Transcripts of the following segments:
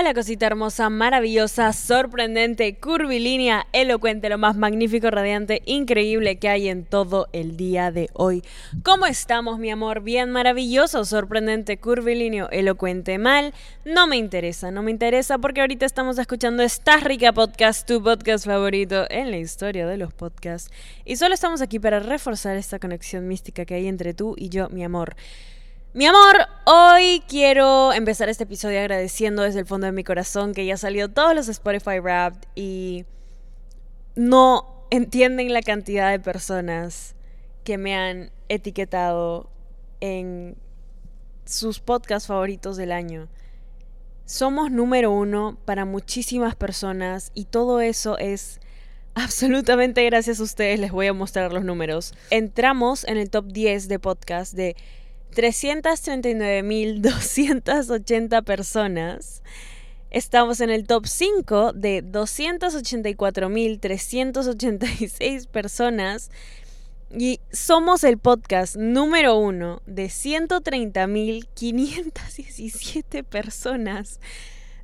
Hola cosita hermosa, maravillosa, sorprendente, curvilínea, elocuente, lo más magnífico, radiante, increíble que hay en todo el día de hoy. ¿Cómo estamos, mi amor? Bien, maravilloso, sorprendente, curvilíneo, elocuente, mal. No me interesa, no me interesa porque ahorita estamos escuchando esta rica podcast, tu podcast favorito en la historia de los podcasts. Y solo estamos aquí para reforzar esta conexión mística que hay entre tú y yo, mi amor. Mi amor, hoy quiero empezar este episodio agradeciendo desde el fondo de mi corazón que ya salió todos los Spotify Wrapped y no entienden la cantidad de personas que me han etiquetado en sus podcasts favoritos del año. Somos número uno para muchísimas personas y todo eso es absolutamente gracias a ustedes. Les voy a mostrar los números. Entramos en el top 10 de podcast de 339.280 personas. Estamos en el top 5 de 284.386 personas. Y somos el podcast número uno de 130.517 personas.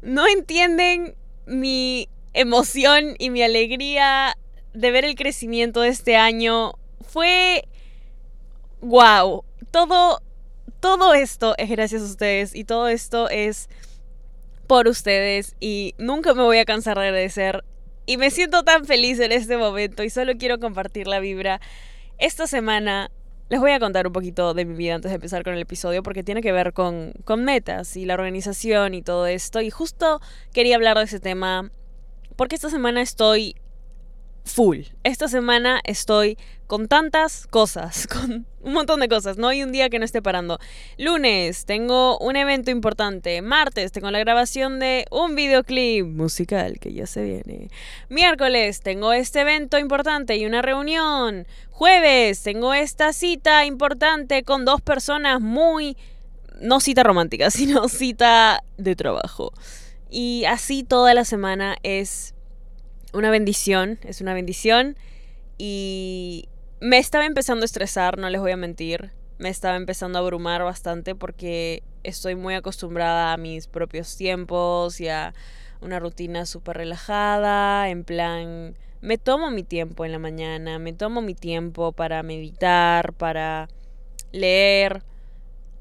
No entienden mi emoción y mi alegría de ver el crecimiento de este año. Fue... ¡Wow! Todo todo esto es gracias a ustedes y todo esto es por ustedes y nunca me voy a cansar de agradecer y me siento tan feliz en este momento y solo quiero compartir la vibra. Esta semana les voy a contar un poquito de mi vida antes de empezar con el episodio porque tiene que ver con, con metas y la organización y todo esto y justo quería hablar de ese tema porque esta semana estoy full. Esta semana estoy con tantas cosas, con un montón de cosas. No hay un día que no esté parando. Lunes tengo un evento importante. Martes tengo la grabación de un videoclip musical que ya se viene. Miércoles tengo este evento importante y una reunión. Jueves tengo esta cita importante con dos personas muy... No cita romántica, sino cita de trabajo. Y así toda la semana es una bendición, es una bendición. Y me estaba empezando a estresar, no les voy a mentir. Me estaba empezando a abrumar bastante porque estoy muy acostumbrada a mis propios tiempos y a una rutina súper relajada, en plan, me tomo mi tiempo en la mañana, me tomo mi tiempo para meditar, para leer,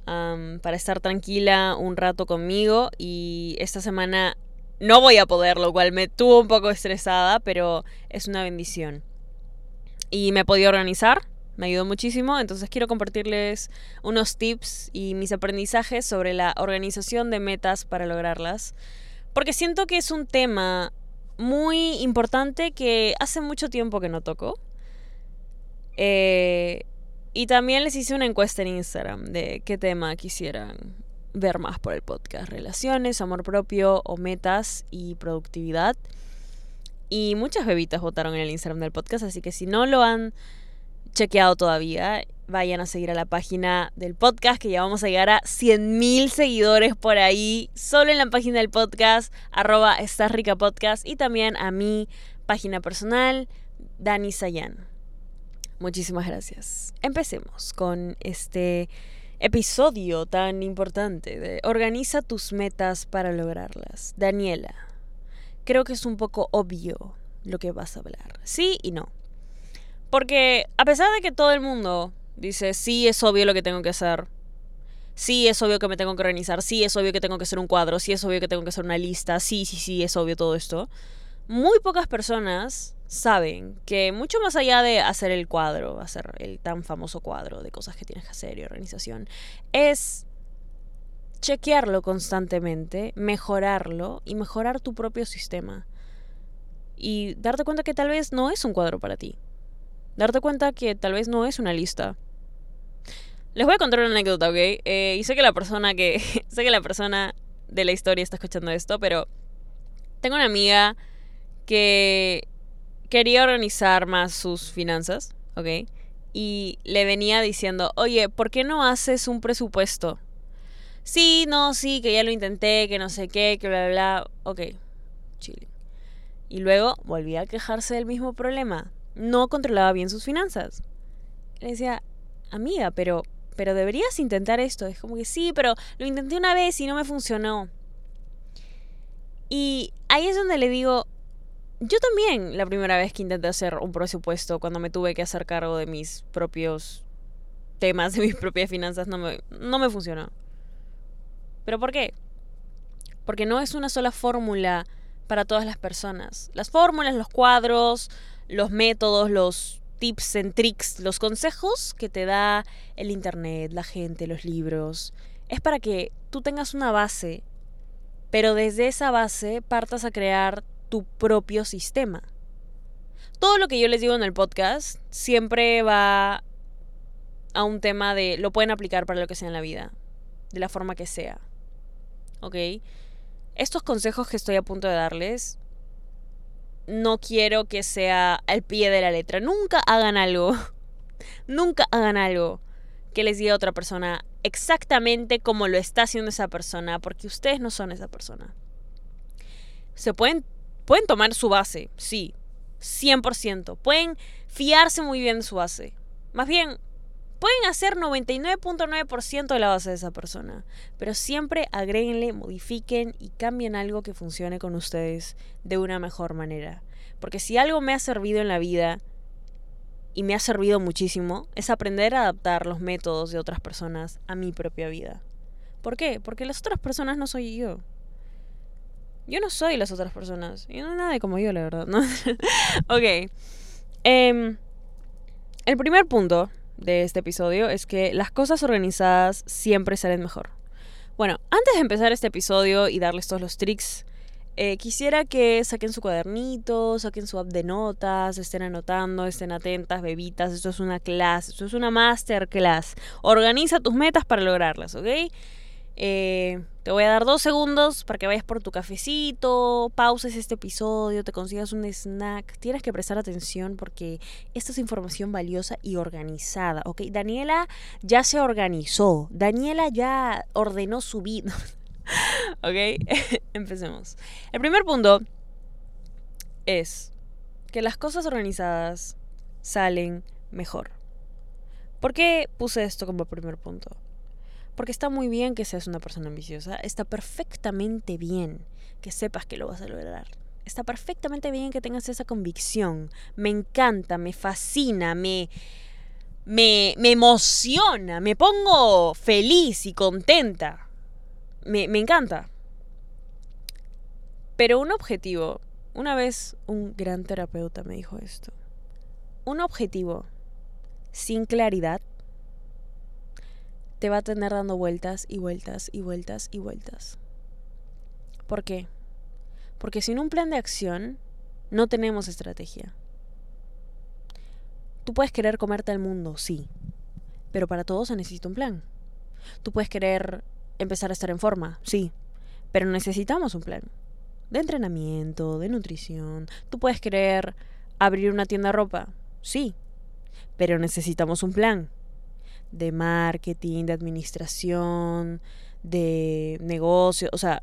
para estar tranquila un rato conmigo y esta semana no voy a poder, lo cual me tuvo un poco estresada, pero es una bendición. Y me he podido organizar, me ayudó muchísimo, entonces quiero compartirles unos tips y mis aprendizajes sobre la organización de metas para lograrlas, porque siento que es un tema muy importante que hace mucho tiempo que no toco. Eh, y también les hice una encuesta en Instagram de qué tema quisieran ver más por el podcast. Relaciones, amor propio o metas y productividad. Y muchas bebitas votaron en el Instagram del podcast, así que si no lo han chequeado todavía, vayan a seguir a la página del podcast, que ya vamos a llegar a 100.000 seguidores por ahí, solo en la página del podcast, arroba Rica Podcast, y también a mi página personal, Dani Sayan. Muchísimas gracias. Empecemos con este episodio tan importante de Organiza tus metas para lograrlas. Daniela, creo que es un poco obvio lo que vas a hablar. Sí y no. Porque a pesar de que todo el mundo dice, sí, es obvio lo que tengo que hacer, Sí, es obvio que me tengo que organizar, sí, es obvio que tengo que hacer un cuadro, sí, es obvio que tengo que hacer una lista, sí, sí, sí, es obvio todo esto. Muy pocas personas saben que mucho más allá de hacer el cuadro, hacer el tan famoso cuadro de cosas que tienes que hacer y organización, es chequearlo constantemente, mejorarlo y mejorar tu propio sistema. Y darte cuenta que tal vez no es un cuadro para ti. Darte cuenta que tal vez no es una lista. Les voy a contar una anécdota, ¿ok? Eh, y sé que la persona que. sé que la persona de la historia está escuchando esto, pero. Tengo una amiga que quería organizar más sus finanzas, ¿ok? Y le venía diciendo, oye, ¿por qué no haces un presupuesto? Sí, no, sí, que ya lo intenté, que no sé qué, que bla, bla, bla. Ok, chile. Y luego volvía a quejarse del mismo problema. No controlaba bien sus finanzas. Le decía, amiga, pero, pero deberías intentar esto. Es como que sí, pero lo intenté una vez y no me funcionó. Y ahí es donde le digo, yo también la primera vez que intenté hacer un presupuesto, cuando me tuve que hacer cargo de mis propios temas, de mis propias finanzas, no me, no me funcionó. ¿Pero por qué? Porque no es una sola fórmula para todas las personas. Las fórmulas, los cuadros, los métodos, los tips and tricks, los consejos que te da el Internet, la gente, los libros, es para que tú tengas una base, pero desde esa base partas a crear tu propio sistema. Todo lo que yo les digo en el podcast siempre va a un tema de lo pueden aplicar para lo que sea en la vida, de la forma que sea. ¿Ok? Estos consejos que estoy a punto de darles, no quiero que sea al pie de la letra. Nunca hagan algo, nunca hagan algo que les diga a otra persona exactamente como lo está haciendo esa persona, porque ustedes no son esa persona. Se pueden, pueden tomar su base, sí, 100%. Pueden fiarse muy bien de su base. Más bien, Pueden hacer 99.9% de la base de esa persona, pero siempre agréguenle, modifiquen y cambien algo que funcione con ustedes de una mejor manera. Porque si algo me ha servido en la vida y me ha servido muchísimo, es aprender a adaptar los métodos de otras personas a mi propia vida. ¿Por qué? Porque las otras personas no soy yo. Yo no soy las otras personas. Y no nadie como yo, la verdad. ¿no? ok. Em, el primer punto de este episodio es que las cosas organizadas siempre salen mejor. Bueno, antes de empezar este episodio y darles todos los tricks, eh, quisiera que saquen su cuadernito, saquen su app de notas, estén anotando, estén atentas, bebitas. Esto es una clase, esto es una masterclass. Organiza tus metas para lograrlas, ¿ok? Eh, te voy a dar dos segundos para que vayas por tu cafecito, pauses este episodio, te consigas un snack. Tienes que prestar atención porque esta es información valiosa y organizada, ¿ok? Daniela ya se organizó, Daniela ya ordenó su vida. ¿Ok? Empecemos. El primer punto es que las cosas organizadas salen mejor. ¿Por qué puse esto como primer punto? Porque está muy bien que seas una persona ambiciosa, está perfectamente bien que sepas que lo vas a lograr. Está perfectamente bien que tengas esa convicción. Me encanta, me fascina, me, me, me emociona, me pongo feliz y contenta. Me, me encanta. Pero un objetivo, una vez un gran terapeuta me dijo esto, un objetivo sin claridad te va a tener dando vueltas y vueltas y vueltas y vueltas. ¿Por qué? Porque sin un plan de acción no tenemos estrategia. Tú puedes querer comerte al mundo, sí, pero para todo se necesita un plan. Tú puedes querer empezar a estar en forma, sí, pero necesitamos un plan. De entrenamiento, de nutrición. Tú puedes querer abrir una tienda de ropa, sí, pero necesitamos un plan de marketing, de administración, de negocio, o sea,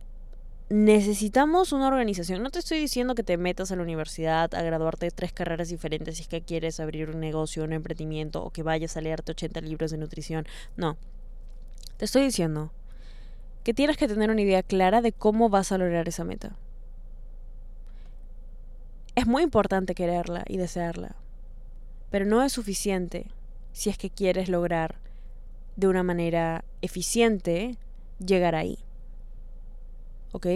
necesitamos una organización. No te estoy diciendo que te metas a la universidad a graduarte de tres carreras diferentes si es que quieres abrir un negocio, un emprendimiento o que vayas a leerte 80 libros de nutrición. No. Te estoy diciendo que tienes que tener una idea clara de cómo vas a lograr esa meta. Es muy importante quererla y desearla, pero no es suficiente si es que quieres lograr de una manera eficiente llegar ahí. ¿Ok?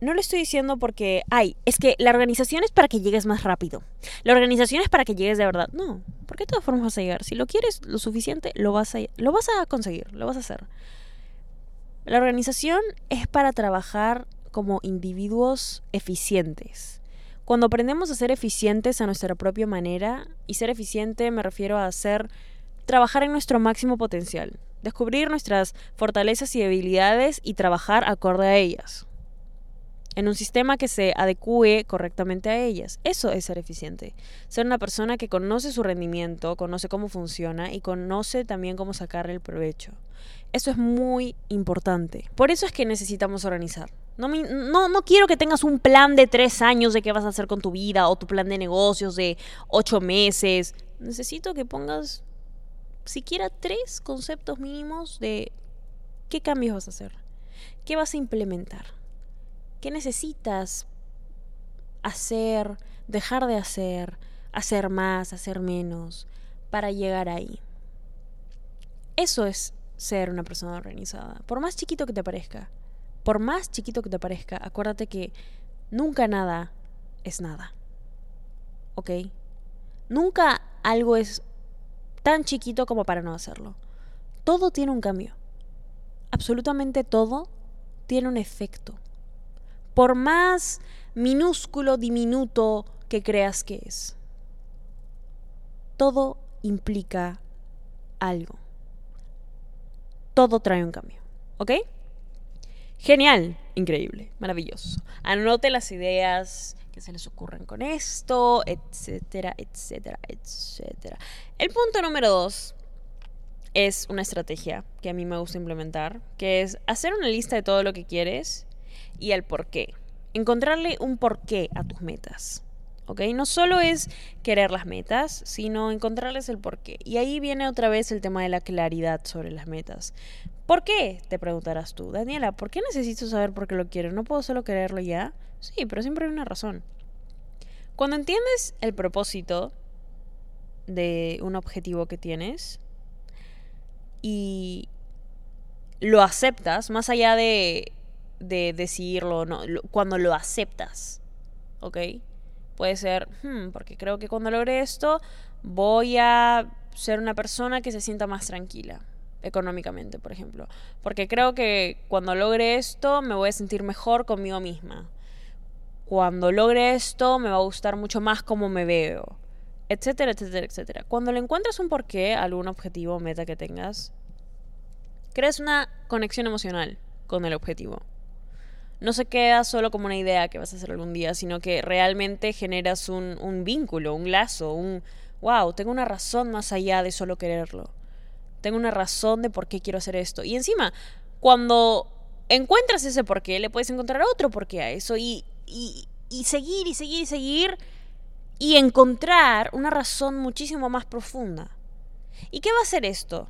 No lo estoy diciendo porque, ay, es que la organización es para que llegues más rápido. La organización es para que llegues de verdad. No, porque de todas formas vas a llegar. Si lo quieres lo suficiente, lo vas a, lo vas a conseguir, lo vas a hacer. La organización es para trabajar como individuos eficientes. Cuando aprendemos a ser eficientes a nuestra propia manera, y ser eficiente me refiero a hacer trabajar en nuestro máximo potencial, descubrir nuestras fortalezas y debilidades y trabajar acorde a ellas en un sistema que se adecue correctamente a ellas. Eso es ser eficiente. Ser una persona que conoce su rendimiento, conoce cómo funciona y conoce también cómo sacarle el provecho. Eso es muy importante. Por eso es que necesitamos organizar. No, quiero que tengas un plan de tres años de qué vas a hacer con tu vida o tu plan de negocios de ocho meses. Necesito que pongas siquiera tres conceptos mínimos de qué cambios vas a hacer, qué vas a implementar. ¿Qué necesitas hacer, dejar de hacer, hacer más, hacer menos, para llegar ahí? Eso es ser una persona organizada. Por más chiquito que te parezca, por más chiquito que te parezca, acuérdate que nunca nada es nada. ¿Ok? Nunca algo es tan chiquito como para no hacerlo. Todo tiene un cambio. Absolutamente todo tiene un efecto por más minúsculo, diminuto que creas que es. Todo implica algo. Todo trae un cambio. ¿Ok? Genial, increíble, maravilloso. Anote las ideas que se les ocurren con esto, etcétera, etcétera, etcétera. El punto número dos es una estrategia que a mí me gusta implementar, que es hacer una lista de todo lo que quieres y el por qué. Encontrarle un porqué a tus metas. ¿Ok? No solo es querer las metas, sino encontrarles el porqué. Y ahí viene otra vez el tema de la claridad sobre las metas. ¿Por qué? Te preguntarás tú, Daniela, ¿por qué necesito saber por qué lo quiero? ¿No puedo solo quererlo ya? Sí, pero siempre hay una razón. Cuando entiendes el propósito de un objetivo que tienes y lo aceptas, más allá de de decirlo, no, cuando lo aceptas, ¿ok? Puede ser, hmm, porque creo que cuando logre esto voy a ser una persona que se sienta más tranquila económicamente, por ejemplo. Porque creo que cuando logre esto me voy a sentir mejor conmigo misma. Cuando logre esto me va a gustar mucho más cómo me veo. Etcétera, etcétera, etcétera. Cuando le encuentras un porqué, algún objetivo o meta que tengas, creas una conexión emocional con el objetivo no se queda solo como una idea que vas a hacer algún día, sino que realmente generas un, un vínculo, un lazo, un, wow, tengo una razón más allá de solo quererlo. Tengo una razón de por qué quiero hacer esto. Y encima, cuando encuentras ese por qué, le puedes encontrar otro por qué a eso y, y, y seguir y seguir y seguir y encontrar una razón muchísimo más profunda. ¿Y qué va a hacer esto?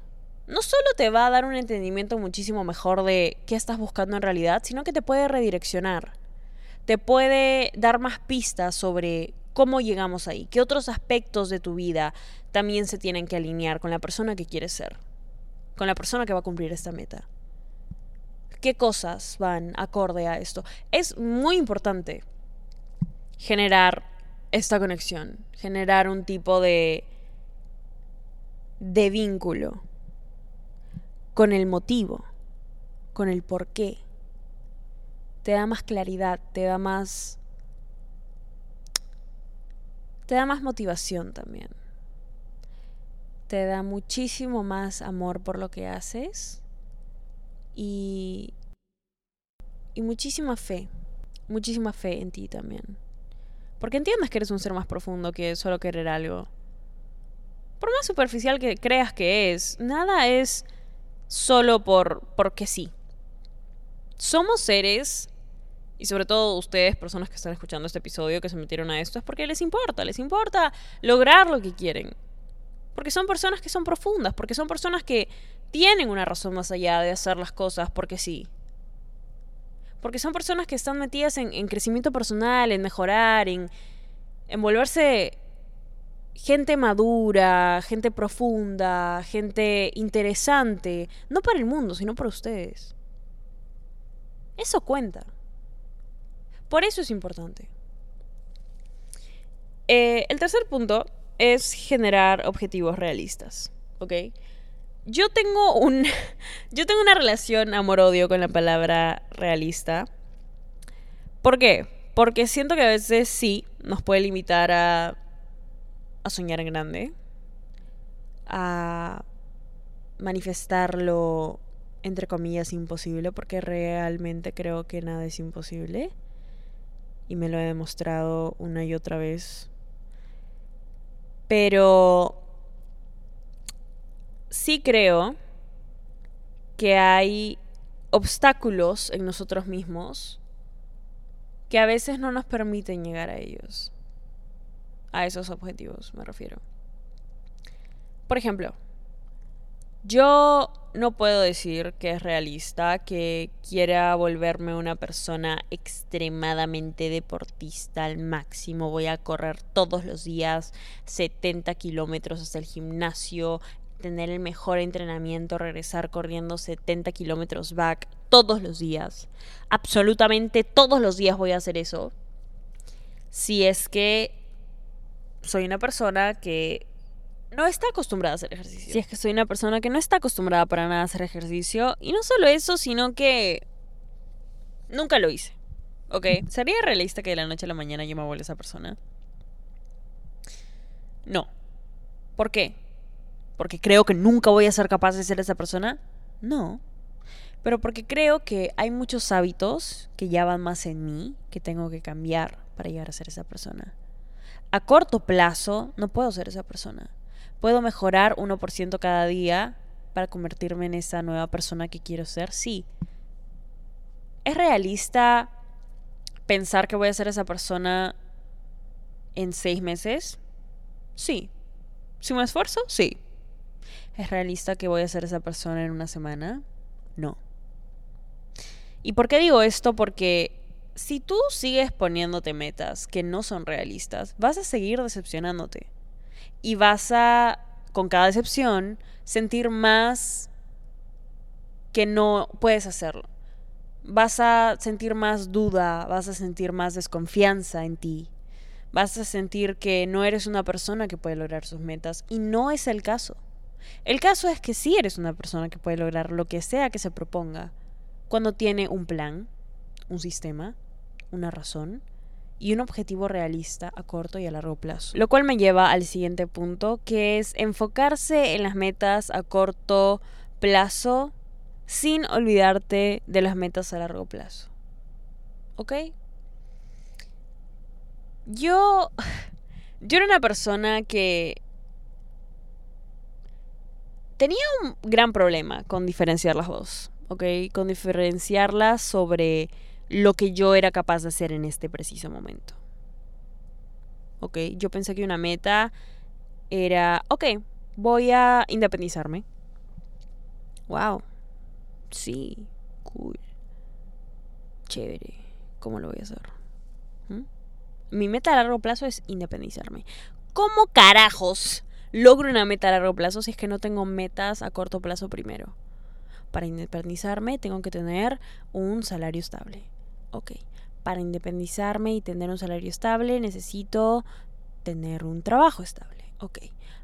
no solo te va a dar un entendimiento muchísimo mejor de qué estás buscando en realidad, sino que te puede redireccionar. Te puede dar más pistas sobre cómo llegamos ahí, qué otros aspectos de tu vida también se tienen que alinear con la persona que quieres ser, con la persona que va a cumplir esta meta. ¿Qué cosas van acorde a esto? Es muy importante generar esta conexión, generar un tipo de de vínculo con el motivo, con el por qué. Te da más claridad, te da más... Te da más motivación también. Te da muchísimo más amor por lo que haces y, y muchísima fe, muchísima fe en ti también. Porque entiendes que eres un ser más profundo que solo querer algo. Por más superficial que creas que es, nada es solo por porque sí. Somos seres y sobre todo ustedes, personas que están escuchando este episodio, que se metieron a esto, es porque les importa, les importa lograr lo que quieren. Porque son personas que son profundas, porque son personas que tienen una razón más allá de hacer las cosas porque sí. Porque son personas que están metidas en, crecimiento personal, en mejorar, en, en volverse gente madura, gente profunda, gente interesante, no para el mundo, sino para ustedes. Eso cuenta. Por eso es importante. Eh, el tercer punto es generar objetivos realistas, ¿ok? Yo tengo un. Yo tengo una relación amor-odio con la palabra realista. ¿Por qué? Porque siento que a veces sí nos puede limitar a a soñar en grande, a manifestarlo entre comillas imposible, porque realmente creo que nada es imposible. Y me lo he demostrado una y otra vez. Pero sí creo que hay obstáculos en nosotros mismos que a veces no nos permiten llegar a ellos a esos objetivos, me refiero. Por ejemplo, yo no puedo decir que es realista que quiera volverme una persona extremadamente deportista al máximo. Voy a correr todos los días 70 kilómetros hasta el gimnasio, tener el mejor entrenamiento, regresar corriendo 70 kilómetros back todos los días. Absolutamente todos los días voy a hacer eso. Si es que soy una persona que no está acostumbrada a hacer ejercicio. Si es que soy una persona que no está acostumbrada para nada a hacer ejercicio. Y no solo eso, sino que nunca lo hice. ¿Ok? ¿Sería realista que de la noche a la mañana yo me vuelva esa persona? No. ¿Por qué? ¿Porque creo que nunca voy a ser capaz de ser esa persona? No. Pero porque creo que hay muchos hábitos que ya van más en mí que tengo que cambiar para llegar a ser esa persona a corto plazo no puedo ser esa persona. ¿Puedo mejorar 1% cada día para convertirme en esa nueva persona que quiero ser? Sí. ¿Es realista pensar que voy a ser esa persona en seis meses? Sí. ¿Si me esfuerzo? Sí. ¿Es realista que voy a ser esa persona en una semana? No. ¿Y por qué digo esto? Porque si tú sigues poniéndote metas que no son realistas, vas a seguir decepcionándote. Y vas a, con cada decepción, sentir más que no puedes hacerlo. Vas a sentir más duda, vas a sentir más desconfianza en ti. Vas a sentir que no eres una persona que puede lograr sus metas. Y no es el caso. El caso es que sí eres una persona que puede lograr lo que sea que se proponga cuando tiene un plan, un sistema, una razón y un objetivo realista a corto y a largo plazo. Lo cual me lleva al siguiente punto, que es enfocarse en las metas a corto plazo sin olvidarte de las metas a largo plazo. ¿Ok? Yo... Yo era una persona que tenía un gran problema con diferenciar las dos, ¿ok? Con diferenciarlas sobre lo que yo era capaz de hacer en este preciso momento. ¿Ok? Yo pensé que una meta era, ok, voy a independizarme. Wow. Sí, cool. Chévere. ¿Cómo lo voy a hacer? ¿Mm? Mi meta a largo plazo es independizarme. ¿Cómo carajos logro una meta a largo plazo si es que no tengo metas a corto plazo primero? Para independizarme tengo que tener un salario estable ok, para independizarme y tener un salario estable necesito tener un trabajo estable. Ok,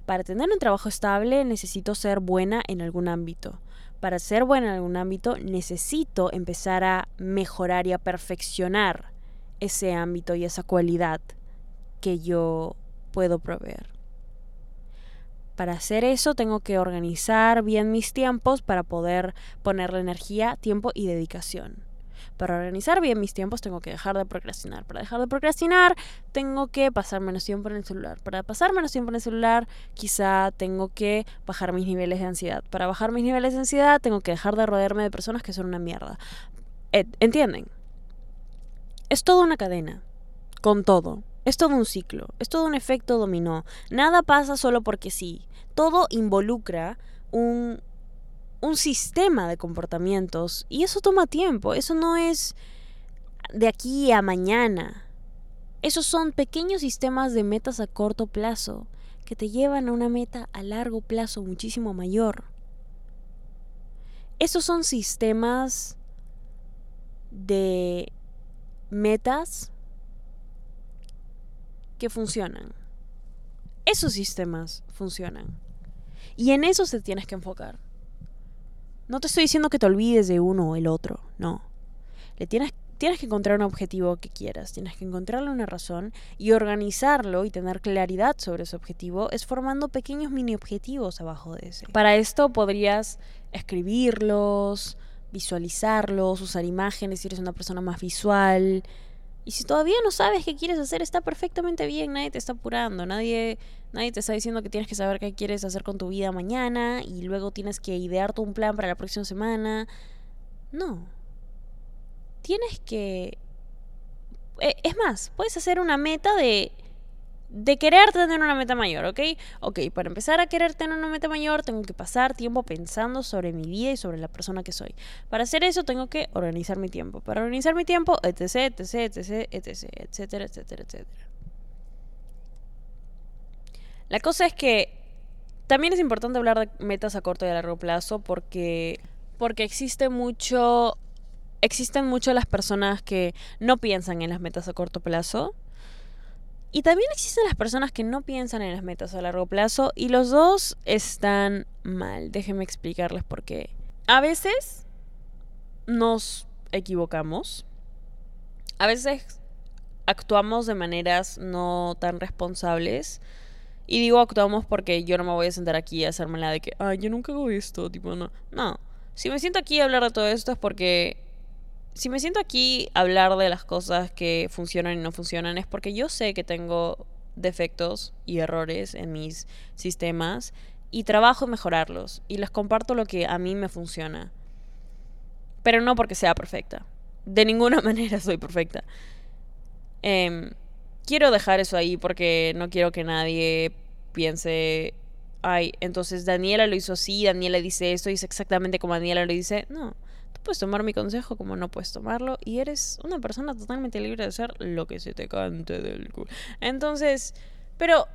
para tener un trabajo estable necesito ser buena en algún ámbito. Para ser buena en algún ámbito necesito empezar a mejorar y a perfeccionar ese ámbito y esa cualidad que yo puedo proveer. Para hacer eso tengo que organizar bien mis tiempos para poder ponerle energía, tiempo y dedicación. Para organizar bien mis tiempos tengo que dejar de procrastinar. Para dejar de procrastinar tengo que pasar menos tiempo en el celular. Para pasar menos tiempo en el celular quizá tengo que bajar mis niveles de ansiedad. Para bajar mis niveles de ansiedad tengo que dejar de rodearme de personas que son una mierda. ¿Entienden? Es toda una cadena. Con todo. Es todo un ciclo. Es todo un efecto dominó. Nada pasa solo porque sí. Todo involucra un un sistema de comportamientos y eso toma tiempo, eso no es de aquí a mañana. Esos son pequeños sistemas de metas a corto plazo que te llevan a una meta a largo plazo muchísimo mayor. Esos son sistemas de metas que funcionan. Esos sistemas funcionan. Y en eso te tienes que enfocar. No te estoy diciendo que te olvides de uno o el otro, no. Le tienes, tienes que encontrar un objetivo que quieras, tienes que encontrarle una razón y organizarlo y tener claridad sobre ese objetivo es formando pequeños mini objetivos abajo de ese. Para esto podrías escribirlos, visualizarlos, usar imágenes si eres una persona más visual, y si todavía no sabes qué quieres hacer, está perfectamente bien, nadie te está apurando, nadie, nadie te está diciendo que tienes que saber qué quieres hacer con tu vida mañana y luego tienes que idearte un plan para la próxima semana. No. Tienes que... Eh, es más, puedes hacer una meta de de querer tener una meta mayor, ¿ok? Ok, para empezar a querer tener una meta mayor tengo que pasar tiempo pensando sobre mi vida y sobre la persona que soy. Para hacer eso tengo que organizar mi tiempo. Para organizar mi tiempo, etc, etc, etc, etc, etcétera, etcétera, etcétera. La cosa es que también es importante hablar de metas a corto y a largo plazo porque porque existe mucho existen mucho las personas que no piensan en las metas a corto plazo y también existen las personas que no piensan en las metas a largo plazo y los dos están mal. Déjenme explicarles por qué. A veces nos equivocamos. A veces actuamos de maneras no tan responsables. Y digo actuamos porque yo no me voy a sentar aquí a hacerme la de que, ay, yo nunca hago esto, tipo, no. No. Si me siento aquí a hablar de todo esto es porque si me siento aquí hablar de las cosas que funcionan y no funcionan es porque yo sé que tengo defectos y errores en mis sistemas y trabajo en mejorarlos y les comparto lo que a mí me funciona. Pero no porque sea perfecta. De ninguna manera soy perfecta. Em, quiero dejar eso ahí porque no quiero que nadie piense, ay, entonces Daniela lo hizo así, Daniela dice esto, dice exactamente como Daniela lo dice. No puedes tomar mi consejo como no puedes tomarlo y eres una persona totalmente libre de hacer lo que se te cante del culo. Entonces, pero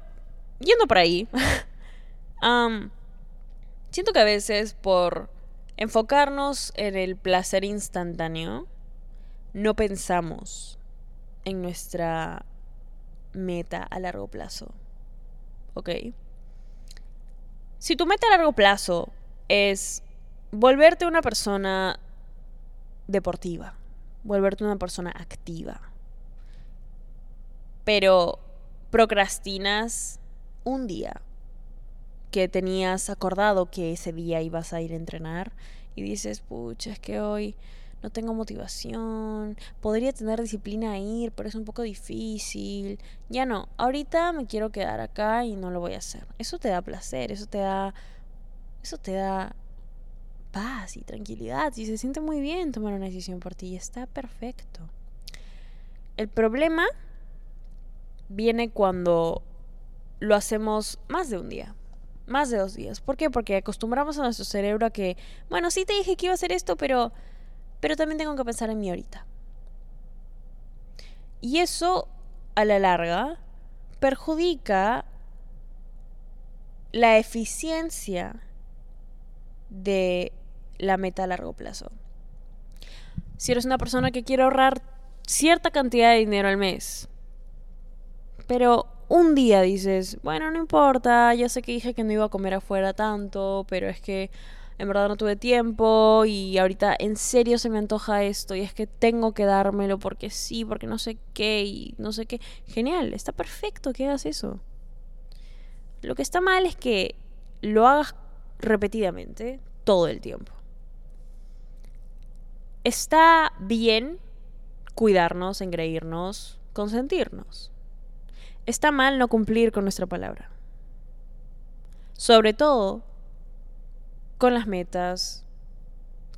yendo por ahí, siento que a veces por enfocarnos en el placer instantáneo, no pensamos en nuestra meta a largo plazo. ¿Ok? Si tu meta a largo plazo es volverte una persona deportiva, volverte una persona activa. Pero procrastinas un día que tenías acordado que ese día ibas a ir a entrenar y dices, pucha, es que hoy no tengo motivación, podría tener disciplina a ir, pero es un poco difícil. Ya no, ahorita me quiero quedar acá y no lo voy a hacer. Eso te da placer, eso te da eso te da paz y tranquilidad y se siente muy bien tomar una decisión por ti y está perfecto. El problema viene cuando lo hacemos más de un día, más de dos días. ¿Por qué? Porque acostumbramos a nuestro cerebro a que, bueno, sí te dije que iba a hacer esto, pero, pero también tengo que pensar en mí ahorita. Y eso, a la larga, perjudica la eficiencia de la meta a largo plazo. Si eres una persona que quiere ahorrar cierta cantidad de dinero al mes, pero un día dices, bueno, no importa, ya sé que dije que no iba a comer afuera tanto, pero es que en verdad no tuve tiempo y ahorita en serio se me antoja esto y es que tengo que dármelo porque sí, porque no sé qué y no sé qué. Genial, está perfecto que hagas eso. Lo que está mal es que lo hagas repetidamente todo el tiempo está bien cuidarnos, engreírnos, consentirnos. Está mal no cumplir con nuestra palabra. Sobre todo con las metas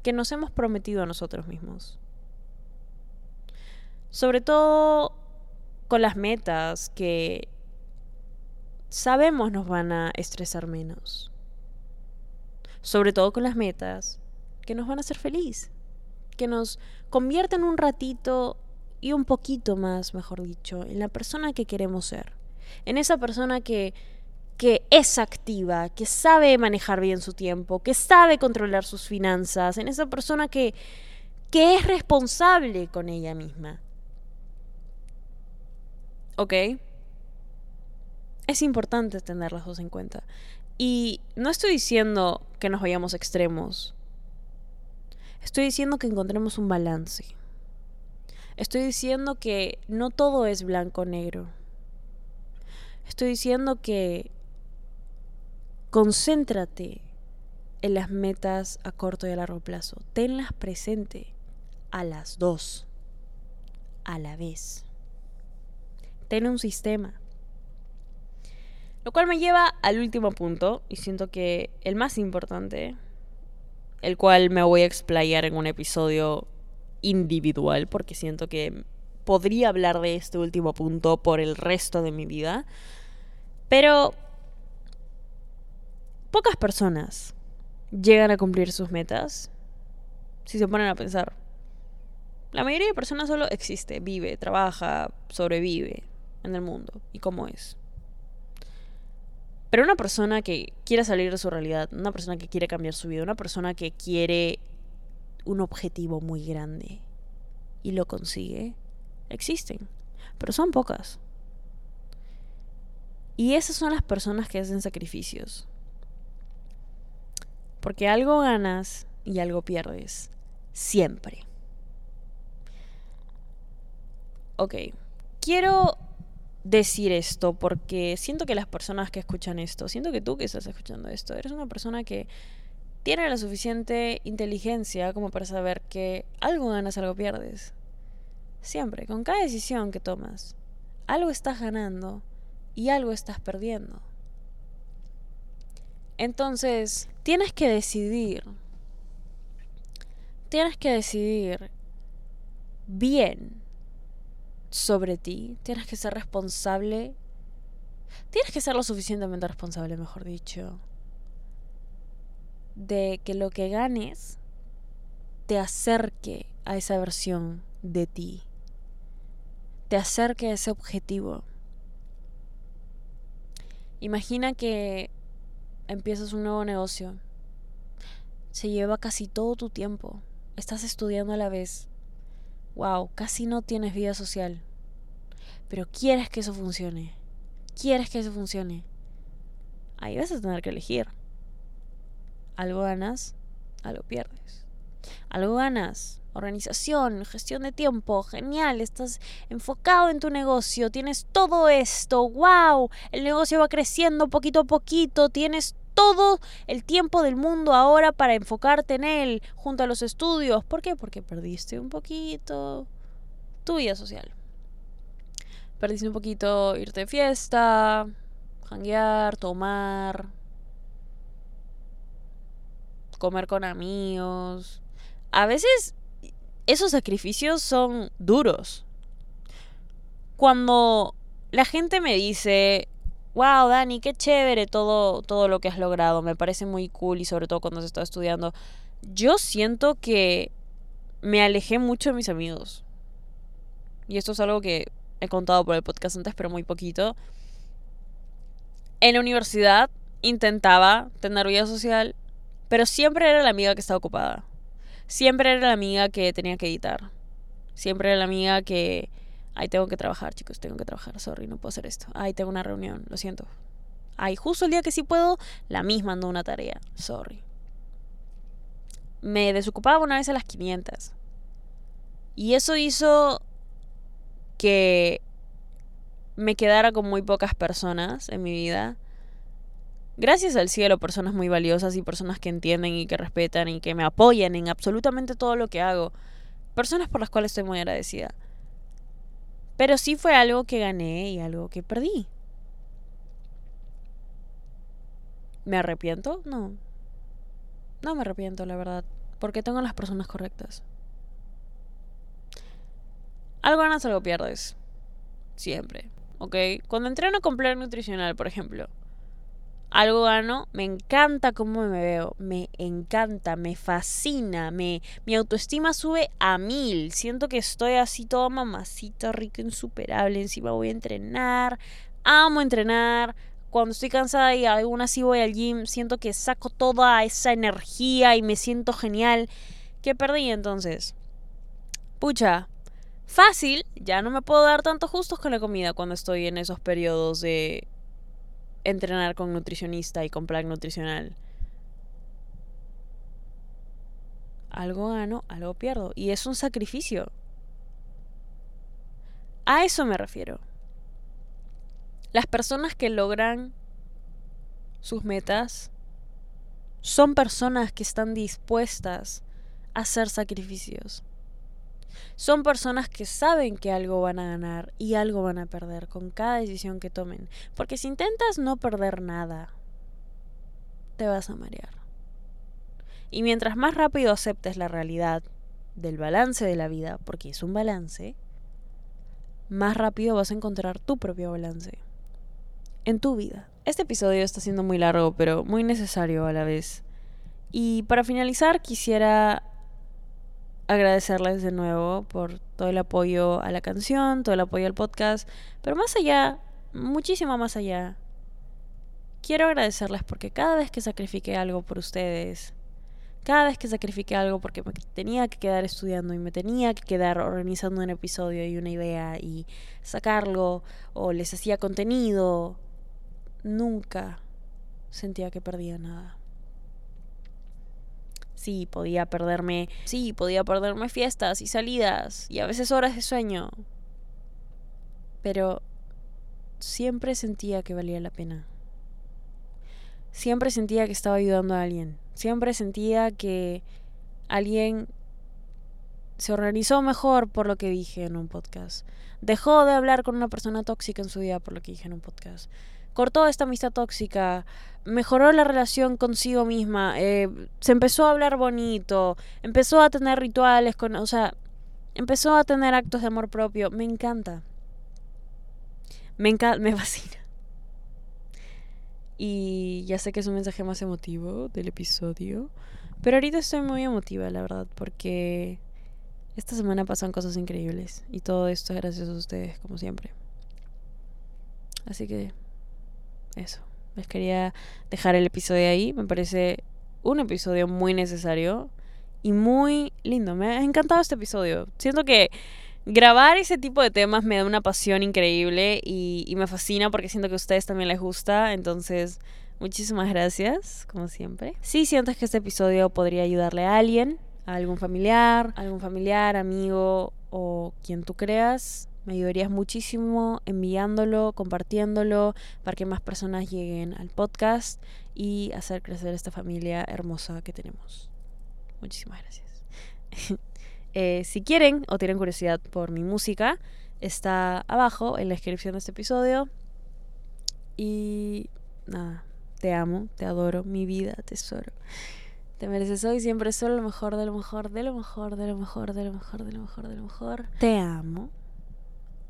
que nos hemos prometido a nosotros mismos. Sobre todo con las metas que sabemos nos van a estresar menos. Sobre todo con las metas que nos van a hacer feliz que nos en un ratito y un poquito más, mejor dicho, en la persona que queremos ser. En esa persona que que es activa, que sabe manejar bien su tiempo, que sabe controlar sus finanzas, en esa persona que, que es responsable con ella misma. ¿Ok? Es importante tener las dos en cuenta. Y no estoy diciendo que nos vayamos extremos. Estoy diciendo que encontremos un balance. Estoy diciendo que no todo es blanco-negro. Estoy diciendo que concéntrate en las metas a corto y a largo plazo. Tenlas presente a las dos, a la vez. Ten un sistema. Lo cual me lleva al último punto, y siento que el más importante, el cual me voy a explayar en un episodio individual, porque siento que podría hablar de este último punto por el resto de mi vida. Pero pocas personas llegan a cumplir sus metas si se ponen a pensar. La mayoría de personas solo existe, vive, trabaja, sobrevive en el mundo y cómo es. Pero una persona que quiere salir de su realidad, una persona que quiere cambiar su vida, una persona que quiere un objetivo muy grande y lo consigue, existen, pero son pocas. Y esas son las personas que hacen sacrificios. Porque algo ganas y algo pierdes. Siempre. Ok. Quiero decir esto porque siento que las personas que escuchan esto, siento que tú que estás escuchando esto, eres una persona que tiene la suficiente inteligencia como para saber que algo ganas, algo pierdes. Siempre, con cada decisión que tomas, algo estás ganando y algo estás perdiendo. Entonces, tienes que decidir, tienes que decidir bien sobre ti, tienes que ser responsable, tienes que ser lo suficientemente responsable, mejor dicho, de que lo que ganes te acerque a esa versión de ti, te acerque a ese objetivo. Imagina que empiezas un nuevo negocio, se lleva casi todo tu tiempo, estás estudiando a la vez, wow, casi no tienes vida social, pero quieres que eso funcione, quieres que eso funcione, ahí vas a tener que elegir. Algo ganas, algo pierdes. Algo ganas, organización, gestión de tiempo, genial, estás enfocado en tu negocio, tienes todo esto, wow, el negocio va creciendo poquito a poquito, tienes todo el tiempo del mundo ahora para enfocarte en él, junto a los estudios. ¿Por qué? Porque perdiste un poquito tu vida social. Perdiste un poquito irte de fiesta, janguear, tomar, comer con amigos. A veces esos sacrificios son duros. Cuando la gente me dice, wow, Dani, qué chévere todo, todo lo que has logrado, me parece muy cool y sobre todo cuando se está estudiando. Yo siento que me alejé mucho de mis amigos. Y esto es algo que he contado por el podcast antes, pero muy poquito. En la universidad intentaba tener vida social, pero siempre era la amiga que estaba ocupada. Siempre era la amiga que tenía que editar. Siempre era la amiga que Ay, tengo que trabajar, chicos, tengo que trabajar. Sorry, no puedo hacer esto. Ay, tengo una reunión, lo siento. Ay, justo el día que sí puedo, la misma ando una tarea. Sorry. Me desocupaba una vez a las 500. Y eso hizo que me quedara con muy pocas personas en mi vida. Gracias al cielo, personas muy valiosas y personas que entienden y que respetan y que me apoyan en absolutamente todo lo que hago. Personas por las cuales estoy muy agradecida. Pero sí fue algo que gané y algo que perdí. ¿Me arrepiento? No. No me arrepiento, la verdad. Porque tengo las personas correctas. Algo ganas, algo pierdes. Siempre. ¿Ok? Cuando entreno con plan nutricional, por ejemplo algo gano, me encanta cómo me veo, me encanta, me fascina, me, mi autoestima sube a mil, siento que estoy así toda mamacita, rica, insuperable, encima voy a entrenar, amo entrenar, cuando estoy cansada y aún así voy al gym, siento que saco toda esa energía y me siento genial. ¿Qué perdí entonces? Pucha, fácil, ya no me puedo dar tantos justos con la comida cuando estoy en esos periodos de entrenar con nutricionista y con plan nutricional. Algo gano, algo pierdo. Y es un sacrificio. A eso me refiero. Las personas que logran sus metas son personas que están dispuestas a hacer sacrificios. Son personas que saben que algo van a ganar y algo van a perder con cada decisión que tomen. Porque si intentas no perder nada, te vas a marear. Y mientras más rápido aceptes la realidad del balance de la vida, porque es un balance, más rápido vas a encontrar tu propio balance en tu vida. Este episodio está siendo muy largo, pero muy necesario a la vez. Y para finalizar, quisiera agradecerles de nuevo por todo el apoyo a la canción, todo el apoyo al podcast, pero más allá, muchísimo más allá, quiero agradecerles porque cada vez que sacrifiqué algo por ustedes, cada vez que sacrifiqué algo porque me tenía que quedar estudiando y me tenía que quedar organizando un episodio y una idea y sacarlo, o les hacía contenido, nunca sentía que perdía nada. Sí, podía perderme, sí, podía perderme fiestas y salidas y a veces horas de sueño. Pero siempre sentía que valía la pena. Siempre sentía que estaba ayudando a alguien. Siempre sentía que alguien se organizó mejor por lo que dije en un podcast. Dejó de hablar con una persona tóxica en su vida por lo que dije en un podcast cortó esta amistad tóxica, mejoró la relación consigo misma, eh, se empezó a hablar bonito, empezó a tener rituales, con, o sea, empezó a tener actos de amor propio. Me encanta. Me encanta, me fascina. Y ya sé que es un mensaje más emotivo del episodio, pero ahorita estoy muy emotiva, la verdad, porque esta semana pasan cosas increíbles y todo esto es gracias a ustedes, como siempre. Así que eso. Les quería dejar el episodio ahí. Me parece un episodio muy necesario y muy lindo. Me ha encantado este episodio. Siento que grabar ese tipo de temas me da una pasión increíble y, me fascina porque siento que a ustedes también les gusta. Entonces, muchísimas gracias, como siempre. Si sientes que este episodio podría ayudarle a alguien, a algún familiar, algún familiar, amigo o quien tú creas, me ayudarías muchísimo enviándolo, compartiéndolo para que más personas lleguen al podcast y hacer crecer esta familia hermosa que tenemos. Muchísimas gracias. Eh, si quieren o tienen curiosidad por mi música, está abajo en la descripción de este episodio. Y nada, te amo, te adoro, mi vida, tesoro. Te mereces hoy siempre solo lo mejor, de lo mejor, de lo mejor, de lo mejor, de lo mejor, de lo mejor, de lo mejor. Te amo